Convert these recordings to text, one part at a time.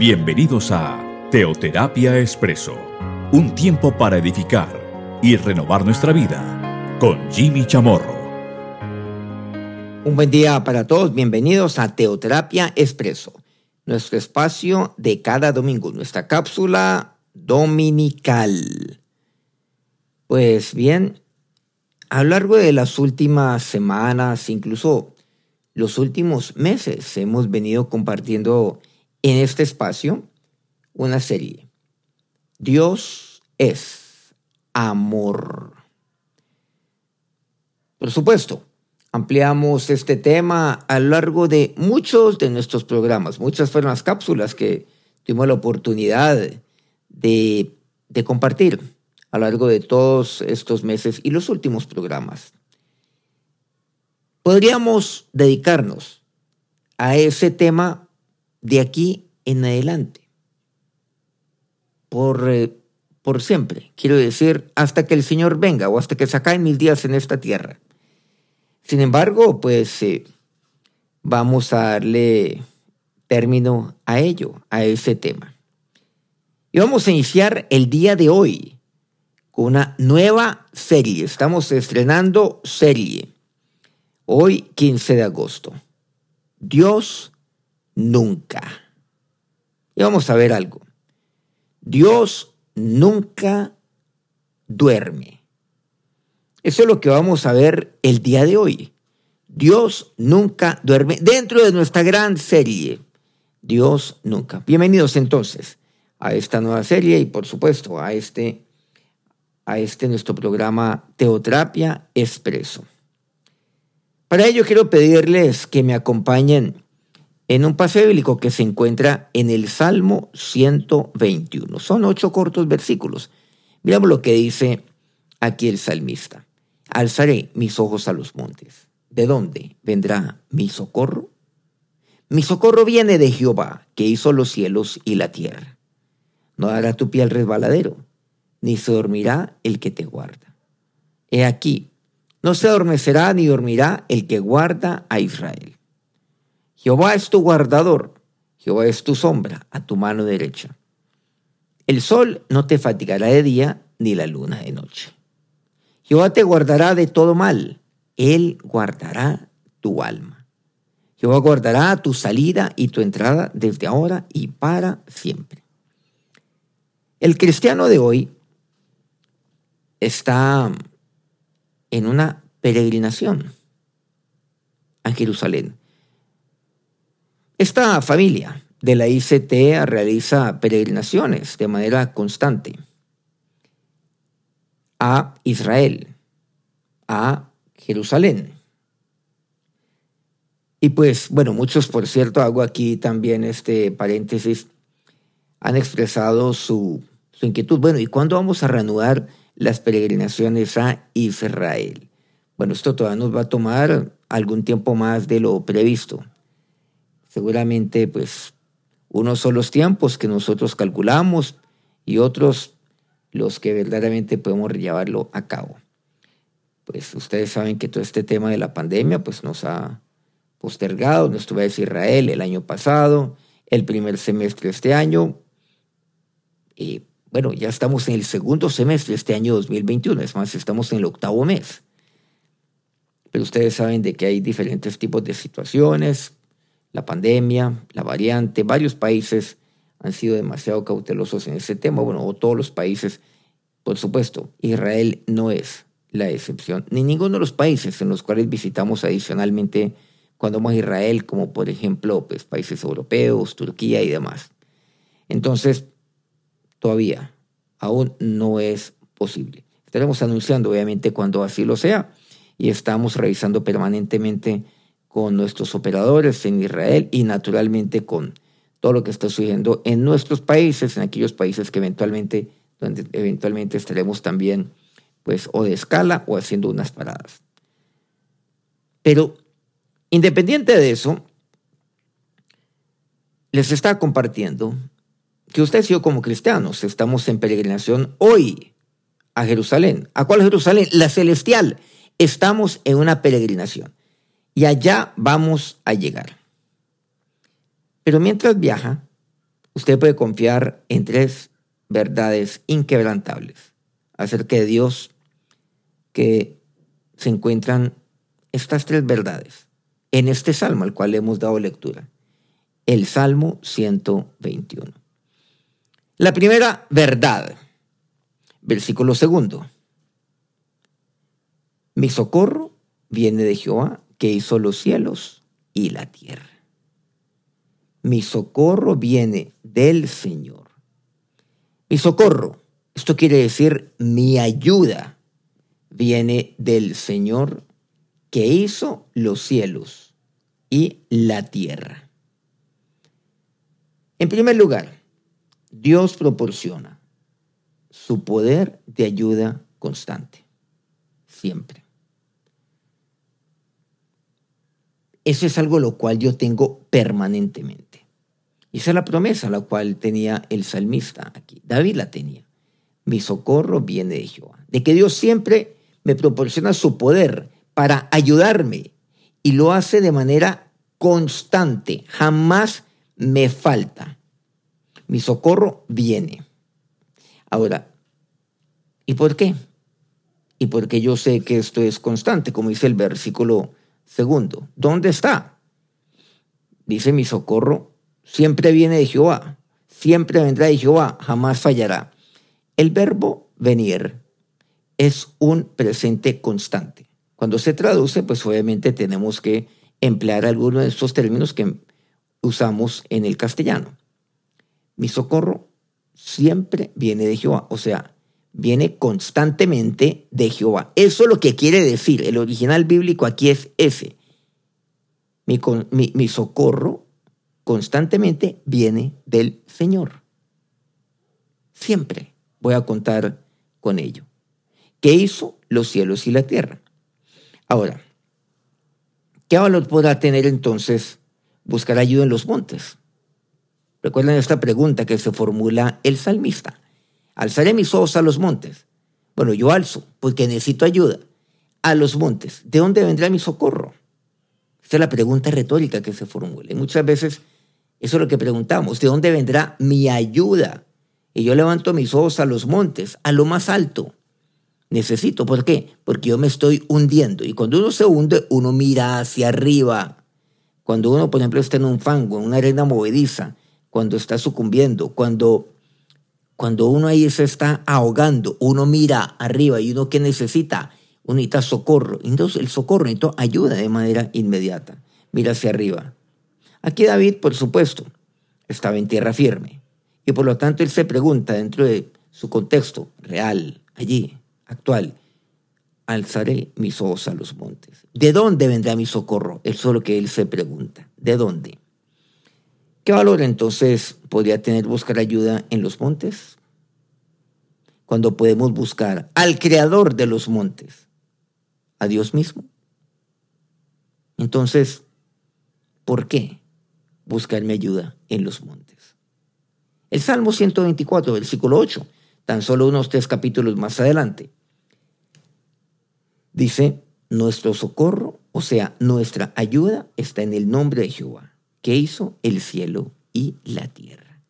Bienvenidos a Teoterapia Expreso, un tiempo para edificar y renovar nuestra vida con Jimmy Chamorro. Un buen día para todos, bienvenidos a Teoterapia Expreso, nuestro espacio de cada domingo, nuestra cápsula dominical. Pues bien, a lo largo de las últimas semanas, incluso los últimos meses, hemos venido compartiendo en este espacio una serie. Dios es amor. Por supuesto, ampliamos este tema a lo largo de muchos de nuestros programas. Muchas fueron las cápsulas que tuvimos la oportunidad de, de compartir a lo largo de todos estos meses y los últimos programas. Podríamos dedicarnos a ese tema de aquí en adelante. Por, eh, por siempre, quiero decir, hasta que el Señor venga o hasta que se acaben mis días en esta tierra. Sin embargo, pues eh, vamos a darle término a ello, a ese tema. Y vamos a iniciar el día de hoy con una nueva serie. Estamos estrenando serie. Hoy, 15 de agosto. Dios nunca. Y vamos a ver algo. Dios nunca duerme. Eso es lo que vamos a ver el día de hoy. Dios nunca duerme dentro de nuestra gran serie. Dios nunca. Bienvenidos entonces a esta nueva serie y por supuesto a este, a este nuestro programa Teoterapia Expreso. Para ello quiero pedirles que me acompañen en un paseo bíblico que se encuentra en el Salmo 121. Son ocho cortos versículos. Miramos lo que dice aquí el salmista. Alzaré mis ojos a los montes. ¿De dónde vendrá mi socorro? Mi socorro viene de Jehová, que hizo los cielos y la tierra. No dará tu pie al resbaladero, ni se dormirá el que te guarda. He aquí, no se adormecerá ni dormirá el que guarda a Israel. Jehová es tu guardador, Jehová es tu sombra a tu mano derecha. El sol no te fatigará de día, ni la luna de noche. Jehová te guardará de todo mal, Él guardará tu alma. Jehová guardará tu salida y tu entrada desde ahora y para siempre. El cristiano de hoy está en una peregrinación a Jerusalén. Esta familia de la ICT realiza peregrinaciones de manera constante a Israel, a Jerusalén. Y pues, bueno, muchos, por cierto, hago aquí también este paréntesis, han expresado su, su inquietud. Bueno, ¿y cuándo vamos a reanudar las peregrinaciones a Israel? Bueno, esto todavía nos va a tomar algún tiempo más de lo previsto seguramente pues unos son los tiempos que nosotros calculamos y otros los que verdaderamente podemos llevarlo a cabo. Pues ustedes saben que todo este tema de la pandemia pues nos ha postergado, nos estuve a Israel el año pasado, el primer semestre de este año, y bueno, ya estamos en el segundo semestre de este año 2021, es más, estamos en el octavo mes. Pero ustedes saben de que hay diferentes tipos de situaciones, la pandemia, la variante, varios países han sido demasiado cautelosos en ese tema, bueno, o todos los países, por supuesto, Israel no es la excepción, ni ninguno de los países en los cuales visitamos adicionalmente cuando vamos a Israel, como por ejemplo pues, países europeos, Turquía y demás. Entonces, todavía, aún no es posible. Estaremos anunciando, obviamente, cuando así lo sea, y estamos revisando permanentemente con nuestros operadores en Israel y naturalmente con todo lo que está sucediendo en nuestros países, en aquellos países que eventualmente, donde eventualmente estaremos también, pues, o de escala o haciendo unas paradas. Pero, independiente de eso, les está compartiendo que ustedes y yo como cristianos estamos en peregrinación hoy a Jerusalén. ¿A cuál Jerusalén? La celestial. Estamos en una peregrinación y allá vamos a llegar. Pero mientras viaja, usted puede confiar en tres verdades inquebrantables acerca de Dios que se encuentran estas tres verdades en este salmo al cual hemos dado lectura, el Salmo 121. La primera verdad, versículo segundo. Mi socorro viene de Jehová, que hizo los cielos y la tierra. Mi socorro viene del Señor. Mi socorro, esto quiere decir mi ayuda, viene del Señor que hizo los cielos y la tierra. En primer lugar, Dios proporciona su poder de ayuda constante, siempre. Eso es algo lo cual yo tengo permanentemente. Y esa es la promesa la cual tenía el salmista aquí. David la tenía. Mi socorro viene de Jehová. De que Dios siempre me proporciona su poder para ayudarme y lo hace de manera constante. Jamás me falta. Mi socorro viene. Ahora, ¿y por qué? Y porque yo sé que esto es constante, como dice el versículo segundo. ¿Dónde está? Dice mi socorro, siempre viene de Jehová, siempre vendrá de Jehová, jamás fallará. El verbo venir es un presente constante. Cuando se traduce, pues obviamente tenemos que emplear algunos de estos términos que usamos en el castellano. Mi socorro siempre viene de Jehová, o sea, viene constantemente de Jehová. Eso es lo que quiere decir. El original bíblico aquí es ese. Mi, mi, socorro constantemente viene del Señor. Siempre voy a contar con ello. ¿Qué hizo los cielos y la tierra? Ahora, ¿qué valor podrá tener entonces buscar ayuda en los montes? Recuerden esta pregunta que se formula el salmista. Alzaré mis ojos a los montes. Bueno, yo alzo porque necesito ayuda. A los montes. ¿De dónde vendrá mi socorro? Esta es la pregunta retórica que se formula. Y muchas veces eso es lo que preguntamos. ¿De dónde vendrá mi ayuda? Y yo levanto mis ojos a los montes, a lo más alto. Necesito, ¿por qué? Porque yo me estoy hundiendo. Y cuando uno se hunde, uno mira hacia arriba. Cuando uno, por ejemplo, está en un fango, en una arena movediza, cuando está sucumbiendo, cuando, cuando uno ahí se está ahogando, uno mira arriba y uno que necesita, uno necesita socorro. Entonces el socorro necesita ayuda de manera inmediata. Mira hacia arriba. Aquí David, por supuesto, estaba en tierra firme. Y por lo tanto él se pregunta dentro de su contexto real, allí, actual, alzaré mis ojos a los montes. ¿De dónde vendrá mi socorro? Es solo que él se pregunta. ¿De dónde? ¿Qué valor entonces podría tener buscar ayuda en los montes? Cuando podemos buscar al creador de los montes, a Dios mismo. Entonces, ¿por qué buscarme ayuda en los montes? El Salmo 124, versículo 8, tan solo unos tres capítulos más adelante, Dice, nuestro socorro, o sea, nuestra ayuda está en el nombre de Jehová, que hizo el cielo y la tierra.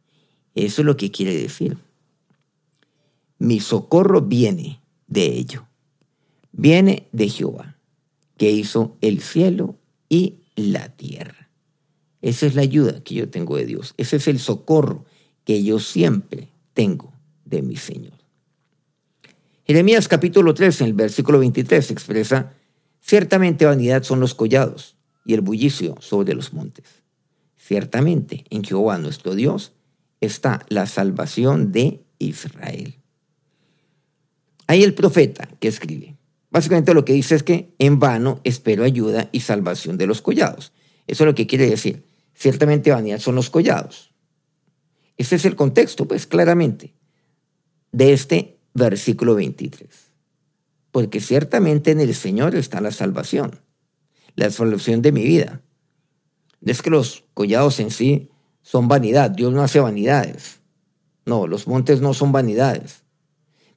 Eso es lo que quiere decir. Mi socorro viene de ello. Viene de Jehová, que hizo el cielo y la tierra. Esa es la ayuda que yo tengo de Dios. Ese es el socorro que yo siempre tengo de mi Señor. Jeremías capítulo 3, en el versículo 23, expresa, ciertamente vanidad son los collados y el bullicio sobre los montes. Ciertamente en Jehová nuestro Dios está la salvación de Israel. Ahí el profeta que escribe. Básicamente lo que dice es que en vano espero ayuda y salvación de los collados. Eso es lo que quiere decir. Ciertamente vanidad son los collados. Ese es el contexto, pues claramente, de este versículo 23. Porque ciertamente en el Señor está la salvación, la salvación de mi vida. Es que los collados en sí son vanidad, Dios no hace vanidades. No, los montes no son vanidades.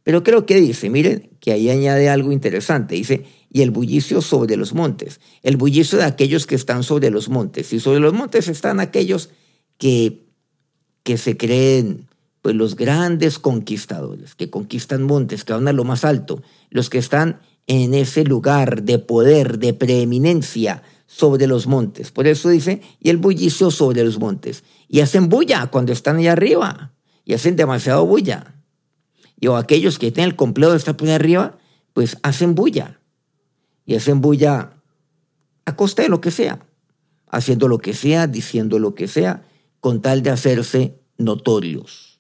Pero creo que dice, miren, que ahí añade algo interesante. Dice, y el bullicio sobre los montes. El bullicio de aquellos que están sobre los montes. Y sobre los montes están aquellos que que se creen pues los grandes conquistadores, que conquistan montes, que van a lo más alto, los que están en ese lugar de poder, de preeminencia sobre los montes. Por eso dice, y el bullicio sobre los montes. Y hacen bulla cuando están allá arriba, y hacen demasiado bulla. Y o aquellos que tienen el complejo de estar por allá arriba, pues hacen bulla. Y hacen bulla a costa de lo que sea, haciendo lo que sea, diciendo lo que sea, con tal de hacerse notorios,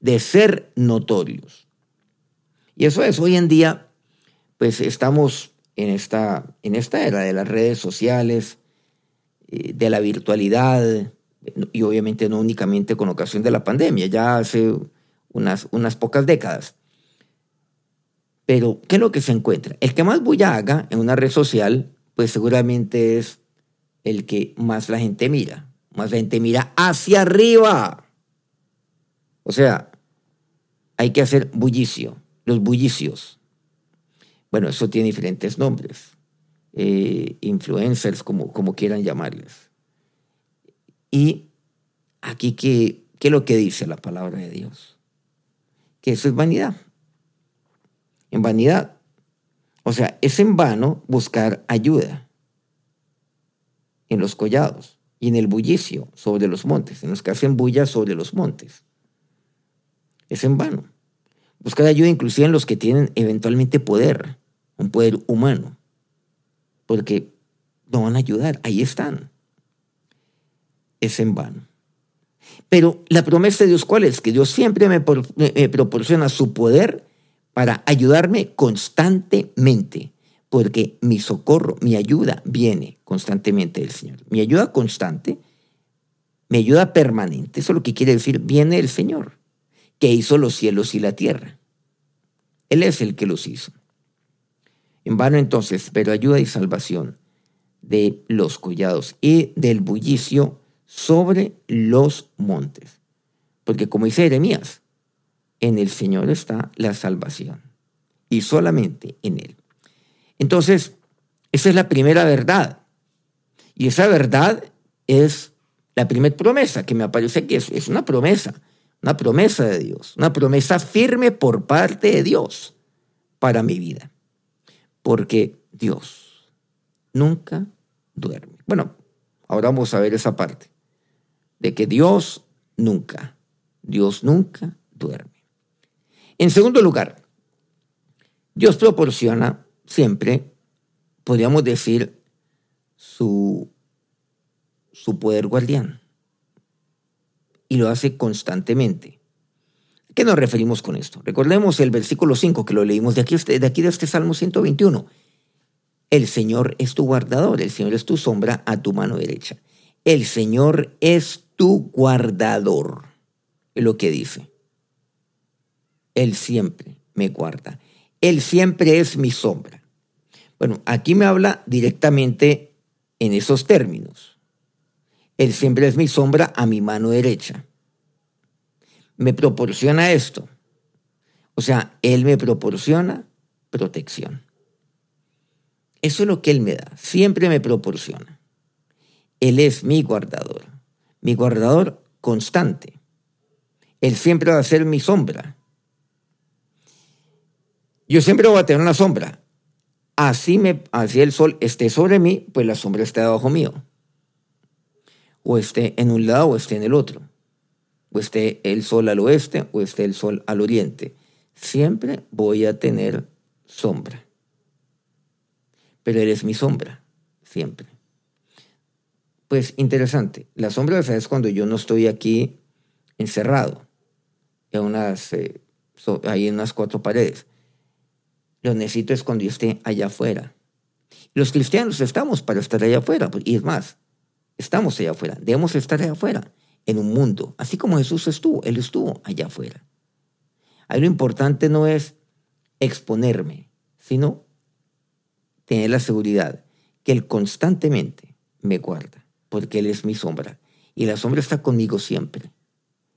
de ser notorios. Y eso es, hoy en día, pues estamos en esta, en esta era de las redes sociales, eh, de la virtualidad, y obviamente no únicamente con ocasión de la pandemia, ya hace unas, unas pocas décadas. Pero, ¿qué es lo que se encuentra? El que más bulla haga en una red social, pues seguramente es el que más la gente mira. Más la gente mira hacia arriba. O sea, hay que hacer bullicio, los bullicios. Bueno, eso tiene diferentes nombres. Eh, influencers, como, como quieran llamarles. Y aquí, ¿qué, ¿qué es lo que dice la palabra de Dios? Que eso es vanidad en vanidad. O sea, es en vano buscar ayuda en los collados y en el bullicio sobre los montes, en los que hacen bulla sobre los montes. Es en vano. Buscar ayuda inclusive en los que tienen eventualmente poder, un poder humano, porque no van a ayudar, ahí están. Es en vano. Pero la promesa de Dios, ¿cuál es? Que Dios siempre me, me proporciona su poder para ayudarme constantemente, porque mi socorro, mi ayuda viene constantemente del Señor. Mi ayuda constante, mi ayuda permanente, eso es lo que quiere decir, viene del Señor, que hizo los cielos y la tierra. Él es el que los hizo. En vano entonces, pero ayuda y salvación de los collados y del bullicio sobre los montes. Porque como dice Jeremías, en el Señor está la salvación y solamente en Él. Entonces, esa es la primera verdad. Y esa verdad es la primera promesa que me aparece aquí. Es, una promesa, una promesa de Dios, una promesa firme por parte de Dios para mi vida. Porque Dios nunca duerme. Bueno, ahora vamos a ver esa parte. De que Dios nunca, Dios nunca duerme. En segundo lugar, Dios proporciona siempre, podríamos decir, su, su poder guardián. Y lo hace constantemente. ¿Qué nos referimos con esto? Recordemos el versículo 5 que lo leímos de aquí, de aquí de este Salmo 121. El Señor es tu guardador, el Señor es tu sombra a tu mano derecha. El Señor es tu guardador, es lo que dice. Él siempre me guarda. Él siempre es mi sombra. Bueno, aquí me habla directamente en esos términos. Él siempre es mi sombra a mi mano derecha. Me proporciona esto. O sea, Él me proporciona protección. Eso es lo que Él me da. Siempre me proporciona. Él es mi guardador. Mi guardador constante. Él siempre va a ser mi sombra. Yo siempre voy a tener una sombra. Así, me, así el sol esté sobre mí, pues la sombra está debajo mío. O esté en un lado o esté en el otro. O esté el sol al oeste o esté el sol al oriente. Siempre voy a tener sombra. Pero eres mi sombra, siempre. Pues interesante. La sombra es cuando yo no estoy aquí encerrado, en unas, eh, ahí en unas cuatro paredes lo necesito es cuando yo esté allá afuera. Los cristianos estamos para estar allá afuera. Y es más, estamos allá afuera. Debemos estar allá afuera, en un mundo. Así como Jesús estuvo, Él estuvo allá afuera. Ahí lo importante no es exponerme, sino tener la seguridad que Él constantemente me guarda, porque Él es mi sombra. Y la sombra está conmigo siempre.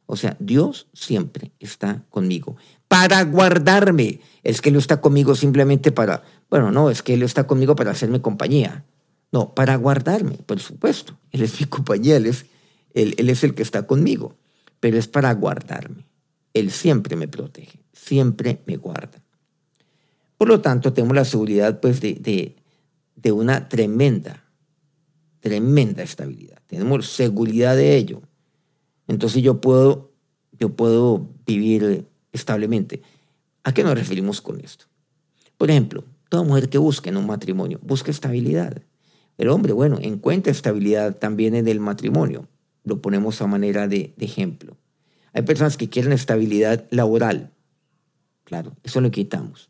O sea, Dios siempre está conmigo para guardarme. Es que Él está conmigo simplemente para, bueno, no, es que Él está conmigo para hacerme compañía. No, para guardarme, por supuesto. Él es mi compañía, Él es, el que está conmigo. pero es para guardarme. Él siempre me protege, siempre me guarda. Por lo tanto, tenemos la seguridad pues, de, de una tremenda, tremenda estabilidad. Tenemos seguridad de ello. Entonces yo puedo, yo puedo vivir establemente. ¿A qué nos referimos con esto? Por ejemplo, toda mujer que busque en un matrimonio busca estabilidad. El hombre, bueno, encuentra estabilidad también en el matrimonio. Lo ponemos a manera de, ejemplo. Hay personas que quieren estabilidad laboral. Claro, eso lo quitamos.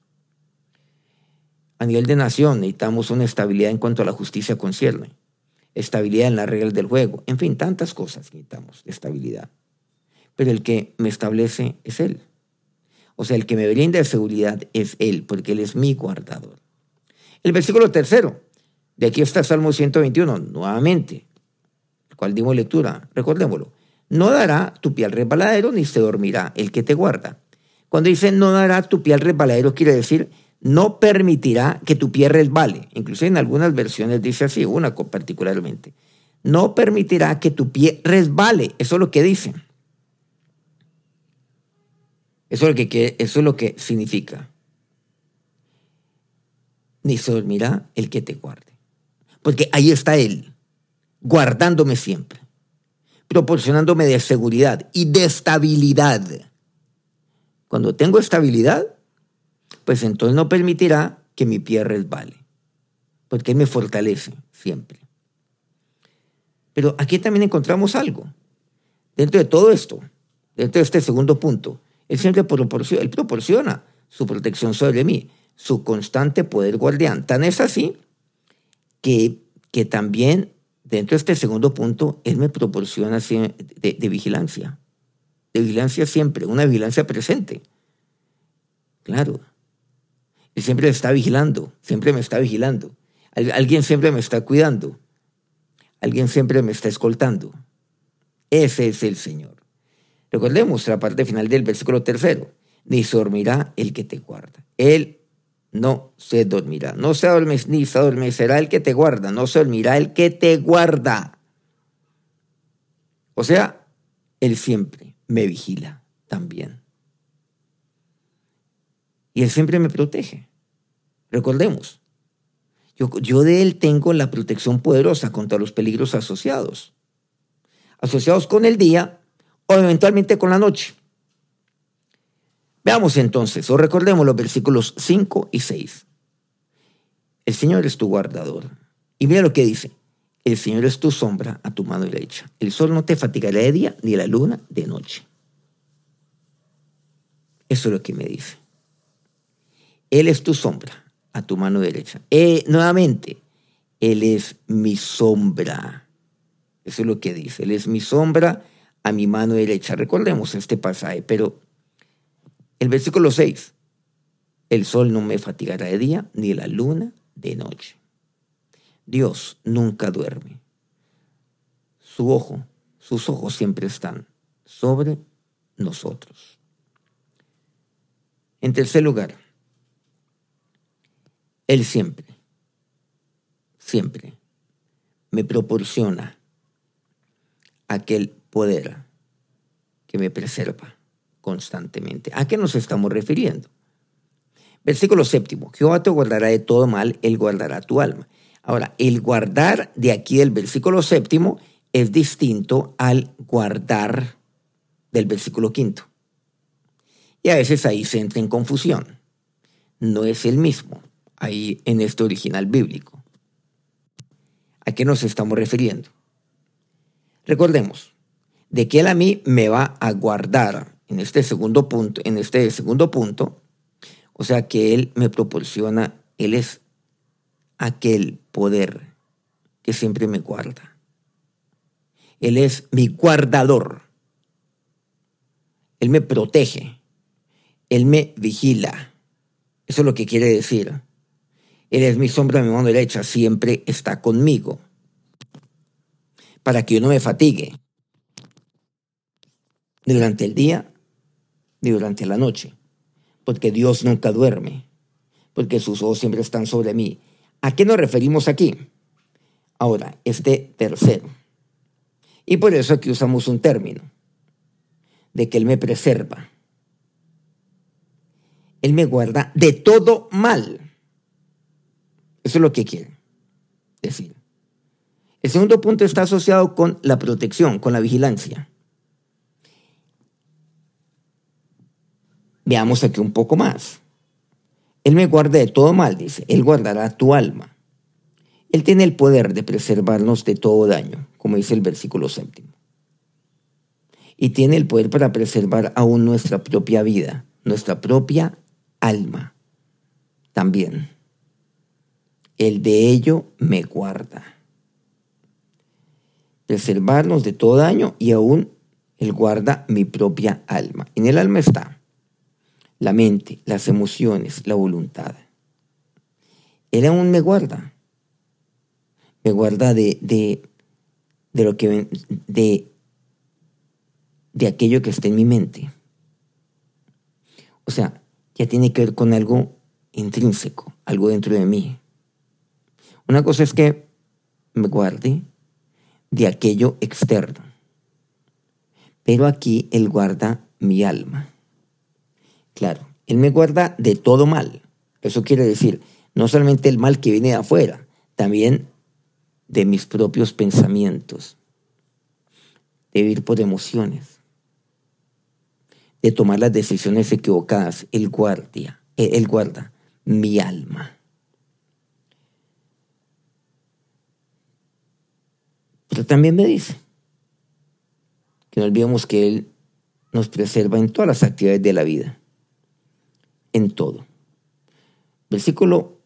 A nivel de nación necesitamos una estabilidad en cuanto a la justicia concierne, estabilidad en las reglas del juego, en fin, tantas cosas necesitamos de estabilidad. Pero el que me establece es Él. O sea, el que me brinda seguridad es Él, porque Él es mi guardador. El versículo tercero, de aquí está Salmo 121, nuevamente, el cual dimos lectura, recordémoslo. No dará tu pie al resbaladero, ni se dormirá el que te guarda. Cuando dice no dará tu pie al resbaladero, quiere decir no permitirá que tu pie resbale. Incluso en algunas versiones dice así, una particularmente. No permitirá que tu pie resbale. Eso es lo que dice. Eso es lo que, eso es lo que significa. Ni se dormirá el que te guarde. Porque ahí está Él, guardándome siempre, proporcionándome de seguridad y de estabilidad. Cuando tengo estabilidad, pues entonces no permitirá que mi pie resbale, porque Él me fortalece siempre. Pero aquí también encontramos algo. Dentro de todo esto, dentro de este segundo punto, Él siempre proporciona, proporciona su protección sobre mí, su constante poder guardián. Tan es así que, que también dentro de este segundo punto, Él me proporciona de, vigilancia. De vigilancia siempre, una vigilancia presente. Claro, y siempre me está vigilando, siempre me está vigilando. Alguien siempre me está cuidando. Alguien siempre me está escoltando. Ese es el Señor. Recordemos la parte final del versículo tercero. Ni dormirá el que te guarda. Él no se dormirá. No se adormecerá el que te guarda. No se dormirá el que te guarda. O sea, Él siempre me vigila también y Él siempre me protege. Recordemos, yo, yo de Él tengo la protección poderosa contra los peligros asociados, asociados con el día o eventualmente con la noche. Veamos entonces, o recordemos los versículos 5 y 6. El Señor es tu guardador. Y mira lo que dice. El Señor es tu sombra a tu mano derecha. El sol no te fatigará de día ni la luna de noche. Eso es lo que me dice. Él es tu sombra a tu mano derecha. Eh, nuevamente, Él es mi sombra. Eso es lo que dice. Él es mi sombra a mi mano derecha. Recordemos este pasaje, pero el versículo 6. El sol no me fatigará de día, ni la luna de noche. Dios nunca duerme. Su ojo, sus ojos siempre están sobre nosotros. En tercer lugar, él siempre, siempre me proporciona aquel poder que me preserva constantemente. ¿A qué nos estamos refiriendo? Versículo séptimo, Jehová te guardará de todo mal, Él guardará tu alma. Ahora, el guardar de aquí del versículo séptimo es distinto al guardar del versículo quinto. Y a veces ahí se entra en confusión. No es el mismo ahí en este original bíblico. ¿A qué nos estamos refiriendo? Recordemos, de que Él a mí me va a guardar en este segundo punto, en este segundo punto, o sea que Él me proporciona, Él es aquel poder que siempre me guarda. Él es mi guardador. Él me protege. Él me vigila. Eso es lo que quiere decir. Él es mi sombra, mi mano derecha, siempre está conmigo. Para que yo no me fatigue. Durante el día, ni durante la noche. Porque Dios nunca duerme. Porque sus ojos siempre están sobre mí. ¿A qué nos referimos aquí? Ahora, este tercero. Y por eso aquí usamos un término. de que Él me preserva. Él me guarda de todo mal. Eso es lo que quiere decir. El segundo punto está asociado con la protección, con la vigilancia. Veamos aquí un poco más. Él me guarda de todo mal, dice. Él guardará tu alma. Él tiene el poder de preservarnos de todo daño, como dice el versículo séptimo. Y tiene el poder para preservar aún nuestra propia vida, nuestra propia alma. También. El de ello me guarda. Preservarnos de todo daño y aún Él guarda mi propia alma. En el alma está la mente, las emociones, la voluntad. Él aún me guarda. Me guarda de, de, de lo que de, de aquello que está en mi mente. O sea, ya tiene que ver con algo intrínseco, algo dentro de mí. Una cosa es que me guarde de aquello externo, pero aquí Él guarda mi alma. Claro, Él me guarda de todo mal. Eso quiere decir, no solamente el mal que viene de afuera, también de mis propios pensamientos, de vivir por emociones, de tomar las decisiones equivocadas. Él guardia, Él guarda mi alma. Pero también me dice que no olvidemos que Él nos preserva en todas las actividades de la vida, en todo. Versículo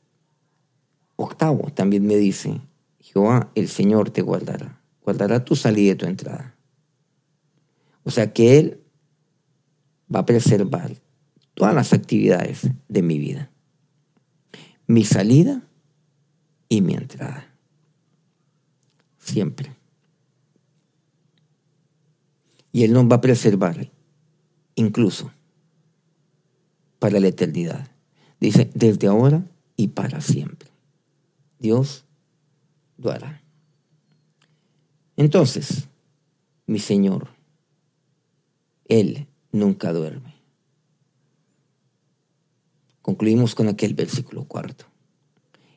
octavo también me dice, Jehová, el Señor te guardará, guardará tu salida y tu entrada. O sea que Él va a preservar todas las actividades de mi vida, mi salida y mi entrada siempre. Y Él nos va a preservar, incluso para la eternidad. Dice, desde ahora y para siempre. Dios lo hará. Entonces, mi Señor, Él nunca duerme. Concluimos con aquel versículo cuarto.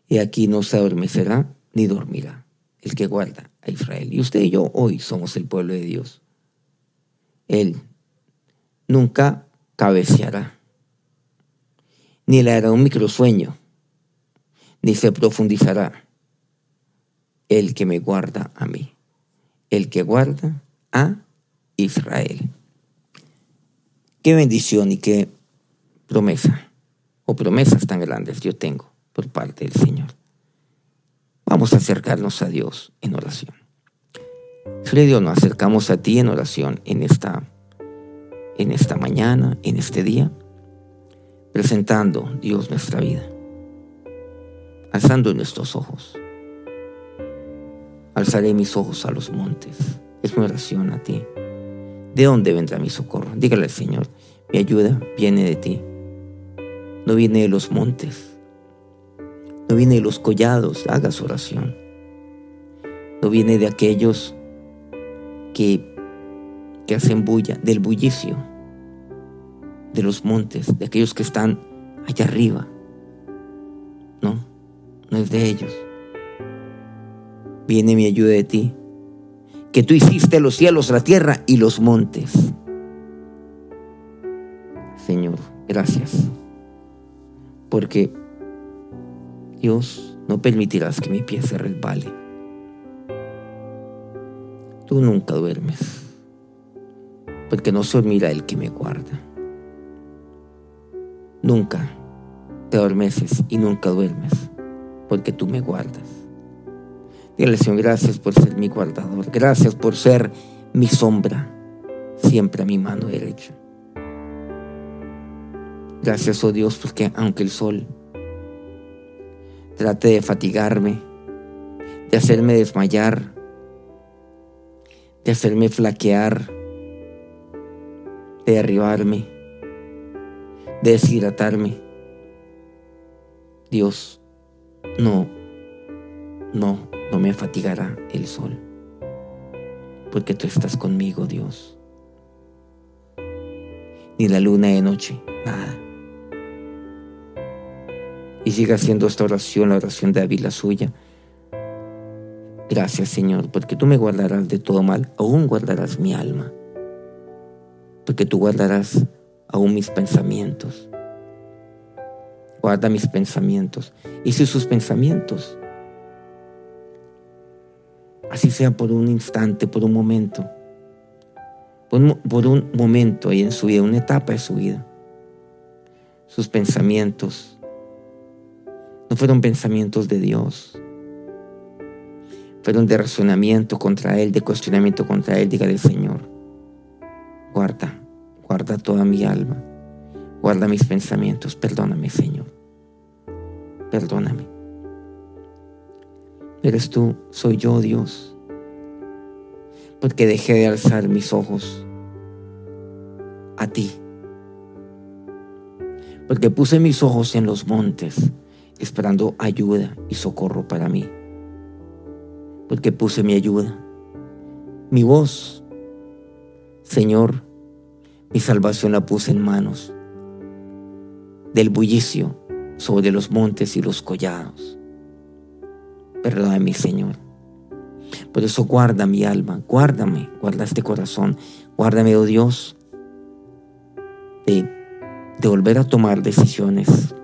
Y aquí no se adormecerá ni dormirá el que guarda a Israel. Y usted y yo hoy somos el pueblo de Dios. Él nunca cabeceará, ni le hará un microsueño, ni se profundizará. El que me guarda a mí, el que guarda a Israel. Qué bendición y qué promesa, o promesas tan grandes yo tengo por parte del Señor. Vamos a acercarnos a Dios en oración. Señor nos acercamos a ti en oración en esta, en esta mañana, en este día, presentando, Dios, nuestra vida, alzando nuestros ojos. Alzaré mis ojos a los montes. Es mi oración a ti. ¿De dónde vendrá mi socorro? Dígale al Señor, mi ayuda viene de ti. No viene de los montes, no viene de los collados, hagas oración. No viene de aquellos que, que hacen bulla, del bullicio, de los montes, de aquellos que están allá arriba. No, no es de ellos. Viene mi ayuda de ti, que tú hiciste los cielos, la tierra y los montes. Señor, gracias, porque Dios, no permitirás que mi pie se resbale. Tú nunca duermes, porque no se mira el que me guarda. Nunca te adormeces y nunca duermes, porque tú me guardas. Dile, Señor, gracias por ser mi guardador. Gracias por ser mi sombra, siempre a mi mano derecha. Gracias, oh Dios, porque aunque el sol trate de fatigarme, de hacerme desmayar, de hacerme flaquear, de derribarme, de deshidratarme. Dios, no, no, no me fatigará el sol, porque tú estás conmigo, Dios. ni la luna de noche, nada. Y siga haciendo esta oración, la oración de David, la suya. Gracias Señor, porque tú me guardarás de todo mal, aún guardarás mi alma, porque tú guardarás aún mis pensamientos. Guarda mis pensamientos. Y si sus pensamientos, así sea por un instante, por un momento, por un, momento ahí en su vida, una etapa de su vida, sus pensamientos no fueron pensamientos de Dios, fueron de razonamiento contra Él, de cuestionamiento contra Él, dígale Señor, guarda, guarda toda mi alma, guarda mis pensamientos, perdóname Señor, perdóname. Eres tú, soy yo Dios porque dejé de alzar mis ojos a ti. Porque puse mis ojos en los montes, esperando ayuda y socorro para mí. Porque puse mi ayuda, mi voz. Señor, mi salvación la puse en manos del bullicio sobre los montes y los collados. Perdóname, Señor. Por eso guarda mi alma, guárdame, guarda este corazón, guárdame, oh Dios, de, de volver a tomar decisiones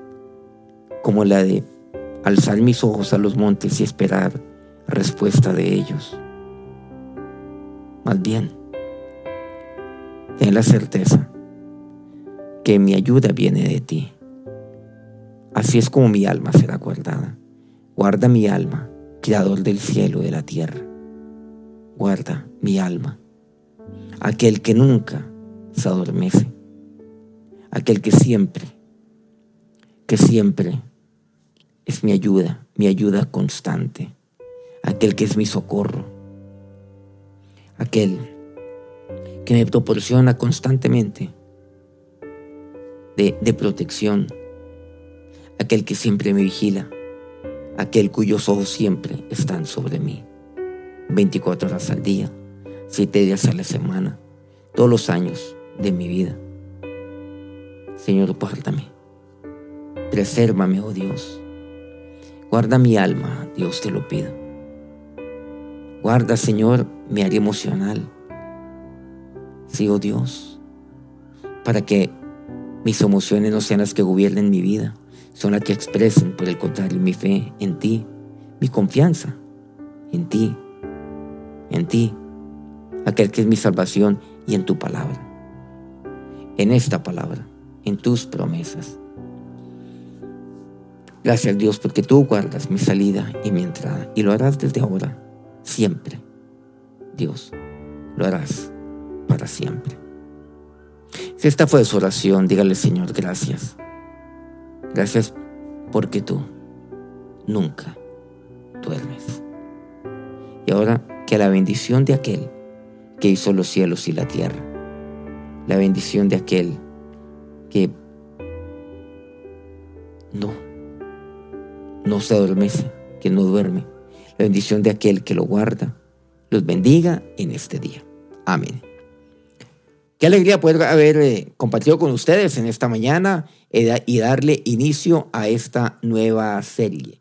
como la de alzar mis ojos a los montes y esperar respuesta de ellos. Más bien, ten la certeza que mi ayuda viene de ti. Así es como mi alma será guardada. Guarda mi alma Creador del cielo y de la tierra. Guarda mi alma, aquel que nunca se adormece, aquel que siempre, que siempre es mi ayuda, mi ayuda constante, aquel que es mi socorro, aquel que me proporciona constantemente de, protección, aquel que siempre me vigila aquel cuyos ojos siempre están sobre mí. 24 horas al día, 7 días a la semana, todos los años de mi vida. Señor, guárdame. Presérvame, oh Dios. Guarda mi alma, Dios te lo pido. Guarda, Señor, mi área emocional. Sí, oh Dios, para que mis emociones no sean las que gobiernen mi vida, son las que expresen, por el contrario, mi fe en ti, mi confianza en ti, en ti, aquel que es mi salvación y en tu palabra, en esta palabra, en tus promesas. Gracias Dios porque tú guardas mi salida y mi entrada y lo harás desde ahora, siempre. Dios, lo harás para siempre. Si esta fue su oración, dígale Señor, gracias. Gracias porque tú nunca duermes. Y ahora que la bendición de aquel que hizo los cielos y la tierra, la bendición de aquel que no, no se adormece, que no duerme, la bendición de aquel que lo guarda, los bendiga en este día. Amén. Qué alegría poder haber eh, compartido con ustedes en esta mañana eh, y darle inicio a esta nueva serie.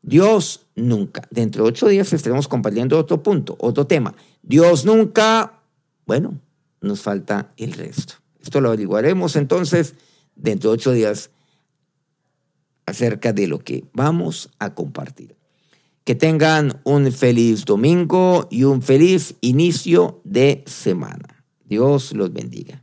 Dios nunca. Dentro de ocho días estaremos compartiendo otro punto, otro tema. Dios nunca. Bueno, nos falta el resto. Esto lo averiguaremos entonces dentro de ocho días acerca de lo que vamos a compartir. Que tengan un feliz domingo y un feliz inicio de semana. Dios los bendiga.